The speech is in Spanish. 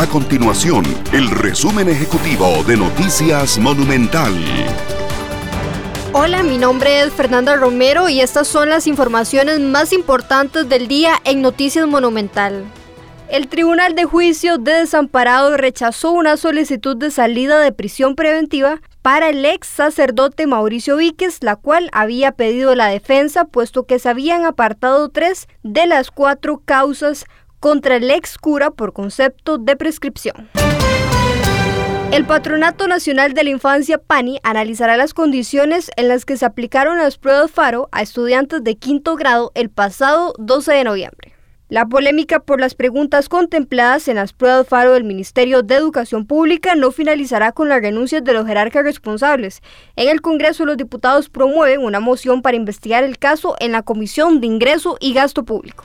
A continuación, el resumen ejecutivo de Noticias Monumental. Hola, mi nombre es Fernanda Romero y estas son las informaciones más importantes del día en Noticias Monumental. El Tribunal de Juicio de Desamparado rechazó una solicitud de salida de prisión preventiva para el ex sacerdote Mauricio Víquez, la cual había pedido la defensa, puesto que se habían apartado tres de las cuatro causas contra el ex cura por concepto de prescripción. El Patronato Nacional de la Infancia PANI analizará las condiciones en las que se aplicaron las pruebas FARO a estudiantes de quinto grado el pasado 12 de noviembre. La polémica por las preguntas contempladas en las pruebas FARO del Ministerio de Educación Pública no finalizará con las renuncias de los jerarcas responsables. En el Congreso los diputados promueven una moción para investigar el caso en la Comisión de Ingreso y Gasto Público.